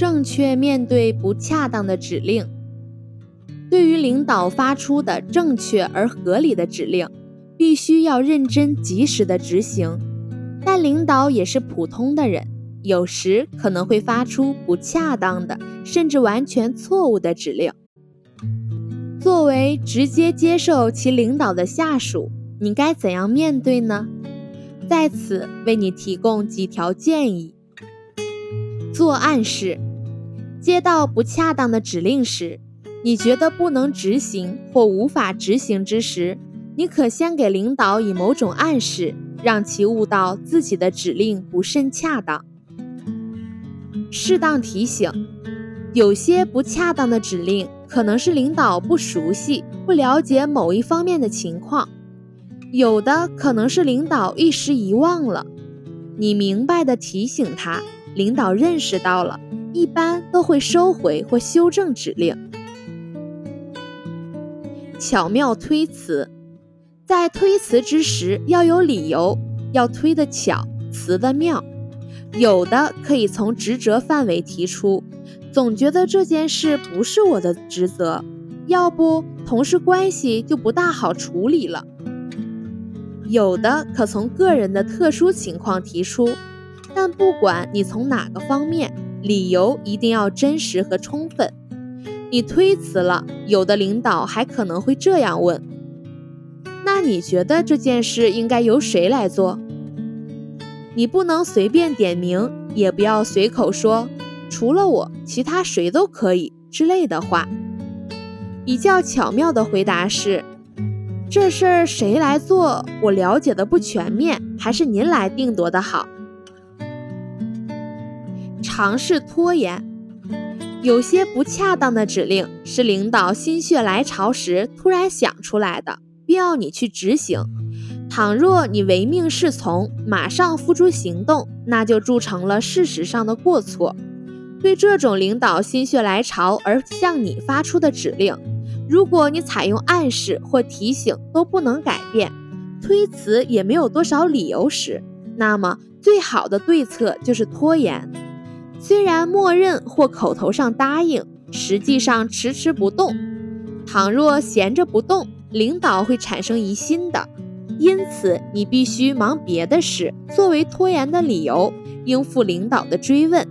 正确面对不恰当的指令。对于领导发出的正确而合理的指令，必须要认真及时的执行。但领导也是普通的人，有时可能会发出不恰当的，甚至完全错误的指令。作为直接接受其领导的下属，你该怎样面对呢？在此为你提供几条建议。做暗示，接到不恰当的指令时，你觉得不能执行或无法执行之时，你可先给领导以某种暗示，让其悟到自己的指令不甚恰当。适当提醒，有些不恰当的指令可能是领导不熟悉、不了解某一方面的情况。有的可能是领导一时遗忘了，你明白的提醒他，领导认识到了，一般都会收回或修正指令。巧妙推辞，在推辞之时要有理由，要推的巧，辞的妙。有的可以从职责范围提出，总觉得这件事不是我的职责，要不同事关系就不大好处理了。有的可从个人的特殊情况提出，但不管你从哪个方面，理由一定要真实和充分。你推辞了，有的领导还可能会这样问：“那你觉得这件事应该由谁来做？”你不能随便点名，也不要随口说“除了我，其他谁都可以”之类的话。比较巧妙的回答是。这事儿谁来做？我了解的不全面，还是您来定夺的好。尝试拖延，有些不恰当的指令是领导心血来潮时突然想出来的，必要你去执行。倘若你唯命是从，马上付诸行动，那就铸成了事实上的过错。对这种领导心血来潮而向你发出的指令。如果你采用暗示或提醒都不能改变，推辞也没有多少理由时，那么最好的对策就是拖延。虽然默认或口头上答应，实际上迟迟不动。倘若闲着不动，领导会产生疑心的。因此，你必须忙别的事作为拖延的理由，应付领导的追问。